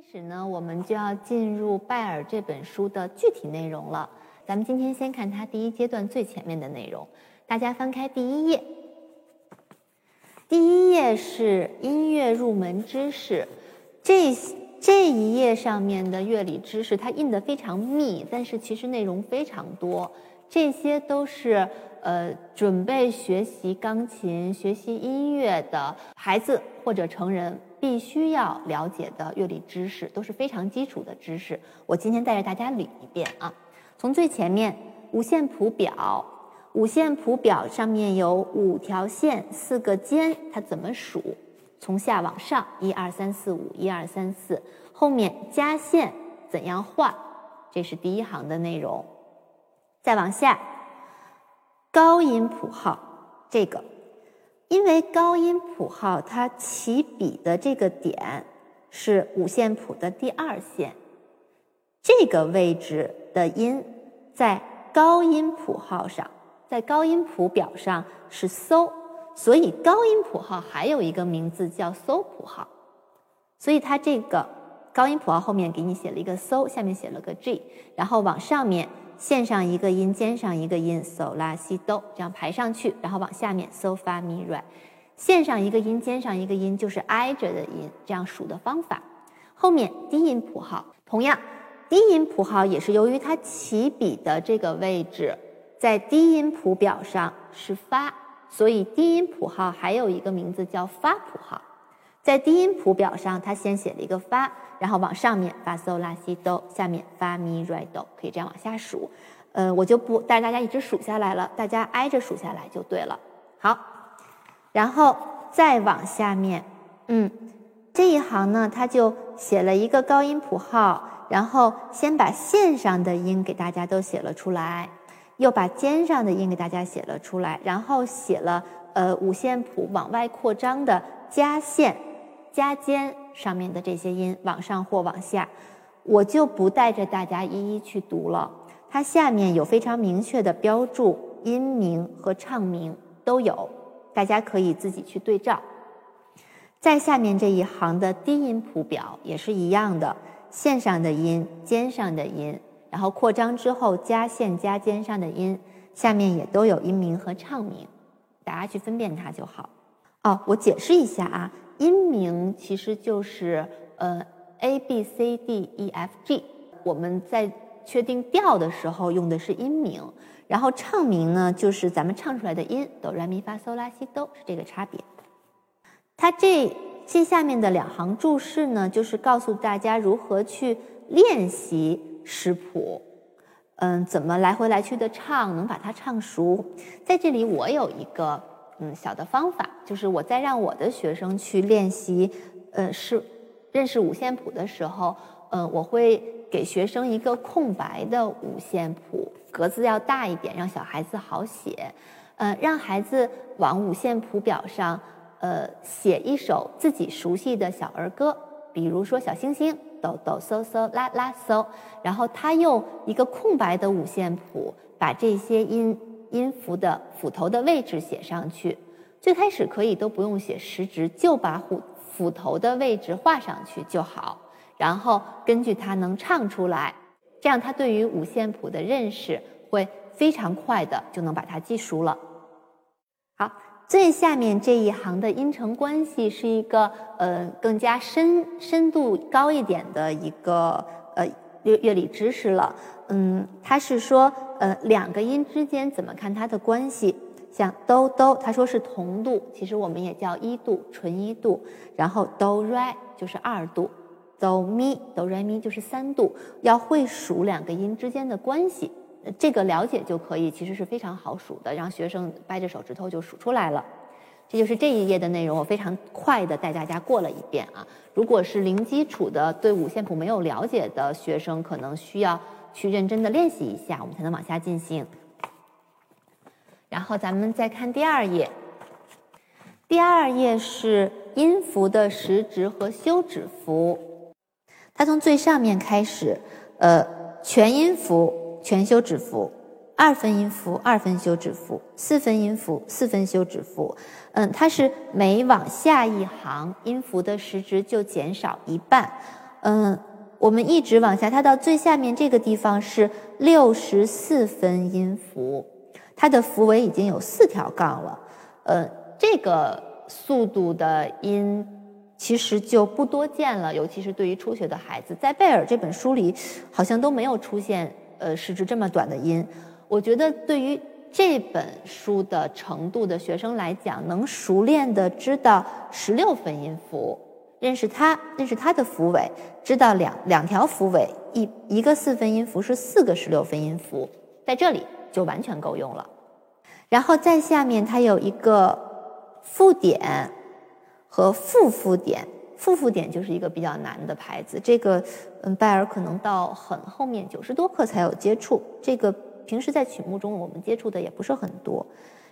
开始呢，我们就要进入拜尔这本书的具体内容了。咱们今天先看它第一阶段最前面的内容。大家翻开第一页，第一页是音乐入门知识。这这一页上面的乐理知识，它印的非常密，但是其实内容非常多。这些都是呃准备学习钢琴、学习音乐的孩子或者成人。必须要了解的乐理知识都是非常基础的知识。我今天带着大家捋一遍啊，从最前面五线谱表，五线谱表上面有五条线，四个尖，它怎么数？从下往上，一二三四五，一二三四，后面加线怎样画？这是第一行的内容。再往下，高音谱号，这个。因为高音谱号它起笔的这个点是五线谱的第二线，这个位置的音在高音谱号上，在高音谱表上是搜，所以高音谱号还有一个名字叫搜谱号，所以它这个高音谱号后面给你写了一个搜，下面写了个 G，然后往上面。线上一个音，尖上一个音，so 拉西哆，这样排上去，然后往下面，so 发咪瑞，线上一个音，尖上一个音，就是挨着的音，这样数的方法。后面低音谱号，同样，低音谱号也是由于它起笔的这个位置在低音谱表上是发，所以低音谱号还有一个名字叫发谱号。在低音谱表上，它先写了一个发，然后往上面发嗦拉西哆，下面发咪瑞哆，可以这样往下数。呃，我就不带大家一直数下来了，大家挨着数下来就对了。好，然后再往下面，嗯，这一行呢，它就写了一个高音谱号，然后先把线上的音给大家都写了出来，又把尖上的音给大家写了出来，然后写了呃五线谱往外扩张的加线。加尖上面的这些音往上或往下，我就不带着大家一一去读了。它下面有非常明确的标注，音名和唱名都有，大家可以自己去对照。在下面这一行的低音谱表也是一样的，线上的音、尖上的音，然后扩张之后加线加尖上的音，下面也都有音名和唱名，大家去分辨它就好。哦，我解释一下啊。音名其实就是呃 A B C D E F G，我们在确定调的时候用的是音名，然后唱名呢就是咱们唱出来的音哆来咪发嗦拉西哆是这个差别。它这这下面的两行注释呢，就是告诉大家如何去练习识谱，嗯，怎么来回来去的唱，能把它唱熟。在这里我有一个。嗯，小的方法就是我在让我的学生去练习，呃，是认识五线谱的时候，嗯，我会给学生一个空白的五线谱，格子要大一点，让小孩子好写。嗯，让孩子往五线谱表上，呃，写一首自己熟悉的小儿歌，比如说小星星，哆哆嗦嗦啦啦嗦，然后他用一个空白的五线谱把这些音。音符的斧头的位置写上去，最开始可以都不用写时值，就把斧斧头的位置画上去就好。然后根据它能唱出来，这样他对于五线谱的认识会非常快的就能把它记熟了。好，最下面这一行的音程关系是一个呃更加深深度高一点的一个呃乐乐理知识了。嗯，它是说。呃，两个音之间怎么看它的关系？像哆哆，他说是同度，其实我们也叫一度，纯一度。然后哆来就是二度，哆咪哆来咪就是三度。要会数两个音之间的关系，这个了解就可以，其实是非常好数的，让学生掰着手指头就数出来了。这就是这一页的内容，我非常快的带大家过了一遍啊。如果是零基础的，对五线谱没有了解的学生，可能需要。去认真的练习一下，我们才能往下进行。然后咱们再看第二页，第二页是音符的时值和休止符。它从最上面开始，呃，全音符全休止符，二分音符二分休止符，四分音符四分休止符。嗯，它是每往下一行，音符的时值就减少一半。嗯，我们一直往下，它到最下面这个地方是六十四分音符，它的符尾已经有四条杠了。呃，这个速度的音其实就不多见了，尤其是对于初学的孩子，在贝尔这本书里好像都没有出现呃时值这么短的音。我觉得对于这本书的程度的学生来讲，能熟练的知道十六分音符，认识它，认识它的符尾，知道两两条符尾，一一个四分音符是四个十六分音符，在这里就完全够用了。然后再下面它有一个附点和复附点，复附点就是一个比较难的牌子，这个嗯，拜尔可能到很后面九十多课才有接触这个。平时在曲目中，我们接触的也不是很多，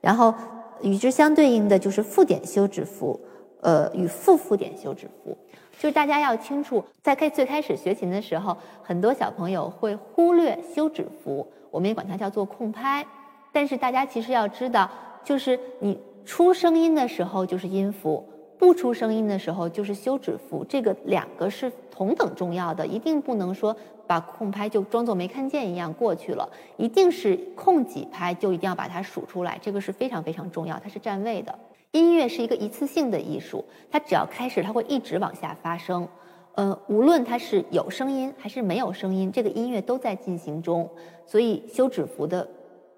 然后与之相对应的就是附点休止符，呃，与复附点休止符。就是大家要清楚，在开最开始学琴的时候，很多小朋友会忽略休止符，我们也管它叫做空拍。但是大家其实要知道，就是你出声音的时候就是音符，不出声音的时候就是休止符，这个两个是同等重要的，一定不能说。把空拍就装作没看见一样过去了，一定是空几拍就一定要把它数出来，这个是非常非常重要，它是占位的。音乐是一个一次性的艺术，它只要开始，它会一直往下发生。呃，无论它是有声音还是没有声音，这个音乐都在进行中，所以休止符的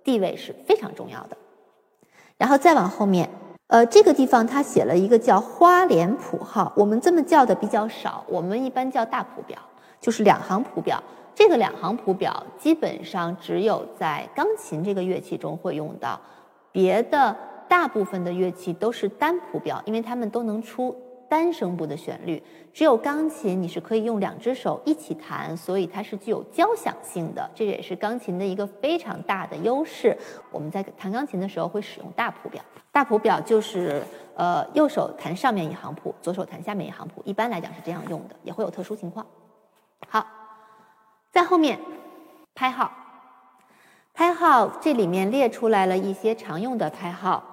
地位是非常重要的。然后再往后面，呃，这个地方它写了一个叫花脸谱号，我们这么叫的比较少，我们一般叫大谱表。就是两行谱表，这个两行谱表基本上只有在钢琴这个乐器中会用到，别的大部分的乐器都是单谱表，因为它们都能出单声部的旋律。只有钢琴你是可以用两只手一起弹，所以它是具有交响性的，这也是钢琴的一个非常大的优势。我们在弹钢琴的时候会使用大谱表，大谱表就是呃右手弹上面一行谱，左手弹下面一行谱，一般来讲是这样用的，也会有特殊情况。好，在后面拍号，拍号这里面列出来了一些常用的拍号。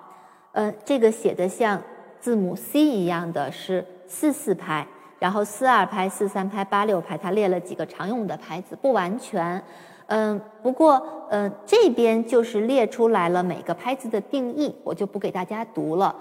呃，这个写的像字母 C 一样的是四四拍，然后四二拍、四三拍、八六拍，它列了几个常用的拍子，不完全。嗯，不过呃这边就是列出来了每个拍子的定义，我就不给大家读了。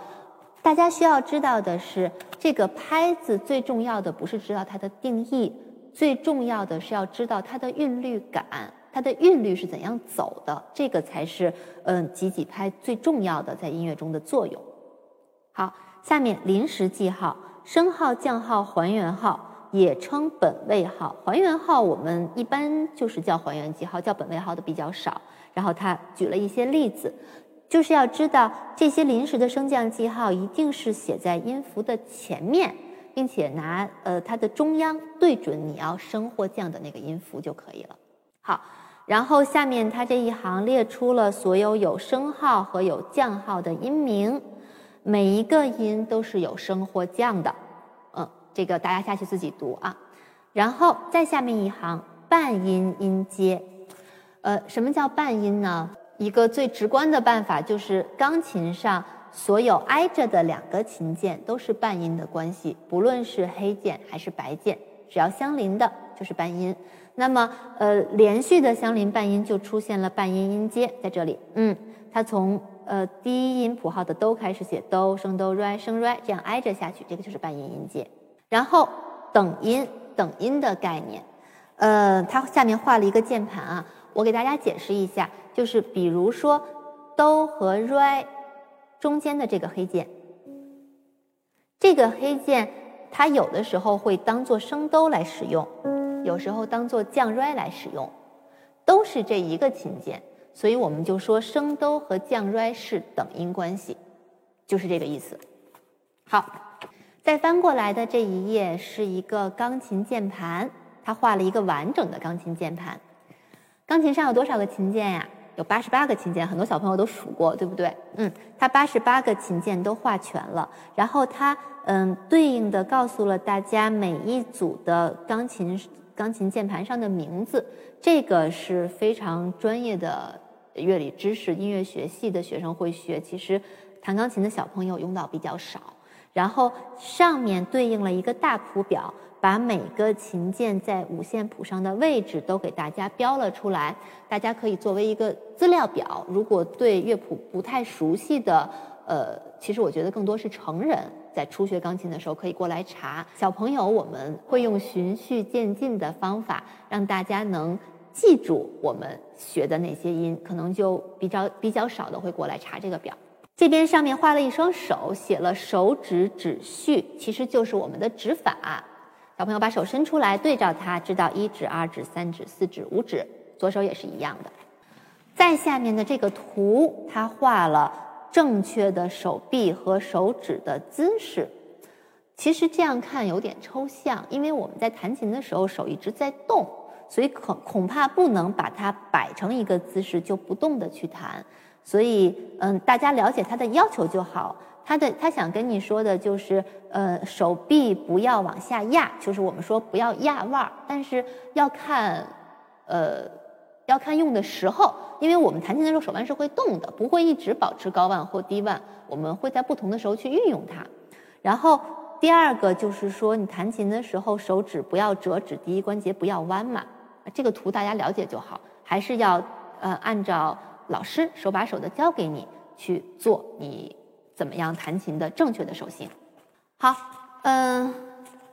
大家需要知道的是，这个拍子最重要的不是知道它的定义。最重要的是要知道它的韵律感，它的韵律是怎样走的，这个才是嗯几几拍最重要的在音乐中的作用。好，下面临时记号，升号、降号、还原号，也称本位号。还原号我们一般就是叫还原记号，叫本位号的比较少。然后他举了一些例子，就是要知道这些临时的升降记号一定是写在音符的前面。并且拿呃它的中央对准你要升或降的那个音符就可以了。好，然后下面它这一行列出了所有有升号和有降号的音名，每一个音都是有升或降的。嗯，这个大家下去自己读啊。然后再下面一行半音音阶，呃，什么叫半音呢？一个最直观的办法就是钢琴上。所有挨着的两个琴键都是半音的关系，不论是黑键还是白键，只要相邻的就是半音。那么，呃，连续的相邻半音就出现了半音音阶在这里。嗯，它从呃低音谱号的哆开始写哆升哆来升来，这样挨着下去，这个就是半音音阶。然后等音等音的概念，呃，它下面画了一个键盘啊，我给大家解释一下，就是比如说哆和来。中间的这个黑键，这个黑键它有的时候会当做升哆来使用，有时候当做降瑞来使用，都是这一个琴键，所以我们就说升哆和降瑞是等音关系，就是这个意思。好，再翻过来的这一页是一个钢琴键盘，它画了一个完整的钢琴键盘。钢琴上有多少个琴键呀？有八十八个琴键，很多小朋友都数过，对不对？嗯，它八十八个琴键都画全了，然后它嗯对应的告诉了大家每一组的钢琴钢琴键盘上的名字，这个是非常专业的乐理知识，音乐学系的学生会学，其实弹钢琴的小朋友用到比较少。然后上面对应了一个大谱表，把每个琴键在五线谱上的位置都给大家标了出来，大家可以作为一个资料表。如果对乐谱不太熟悉的，呃，其实我觉得更多是成人在初学钢琴的时候可以过来查。小朋友我们会用循序渐进的方法，让大家能记住我们学的那些音，可能就比较比较少的会过来查这个表。这边上面画了一双手，写了手指指序，其实就是我们的指法。小朋友把手伸出来，对照它，知道一指、二指、三指、四指、五指，左手也是一样的。再下面的这个图，它画了。正确的手臂和手指的姿势，其实这样看有点抽象，因为我们在弹琴的时候手一直在动，所以恐恐怕不能把它摆成一个姿势就不动的去弹。所以，嗯，大家了解它的要求就好。他的他想跟你说的就是，呃，手臂不要往下压，就是我们说不要压腕儿，但是要看，呃。要看用的时候，因为我们弹琴的时候手腕是会动的，不会一直保持高腕或低腕，我们会在不同的时候去运用它。然后第二个就是说，你弹琴的时候手指不要折指，第一关节不要弯嘛。这个图大家了解就好，还是要呃按照老师手把手的教给你去做，你怎么样弹琴的正确的手型。好，嗯，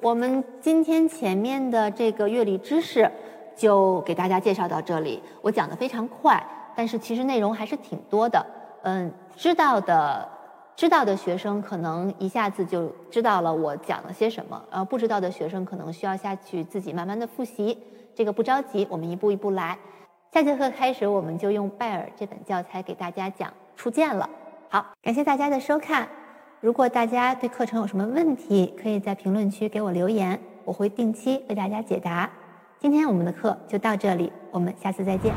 我们今天前面的这个乐理知识。就给大家介绍到这里，我讲的非常快，但是其实内容还是挺多的。嗯，知道的知道的学生可能一下子就知道了我讲了些什么，呃，不知道的学生可能需要下去自己慢慢的复习。这个不着急，我们一步一步来。下节课开始，我们就用拜尔这本教材给大家讲初见了。好，感谢大家的收看。如果大家对课程有什么问题，可以在评论区给我留言，我会定期为大家解答。今天我们的课就到这里，我们下次再见。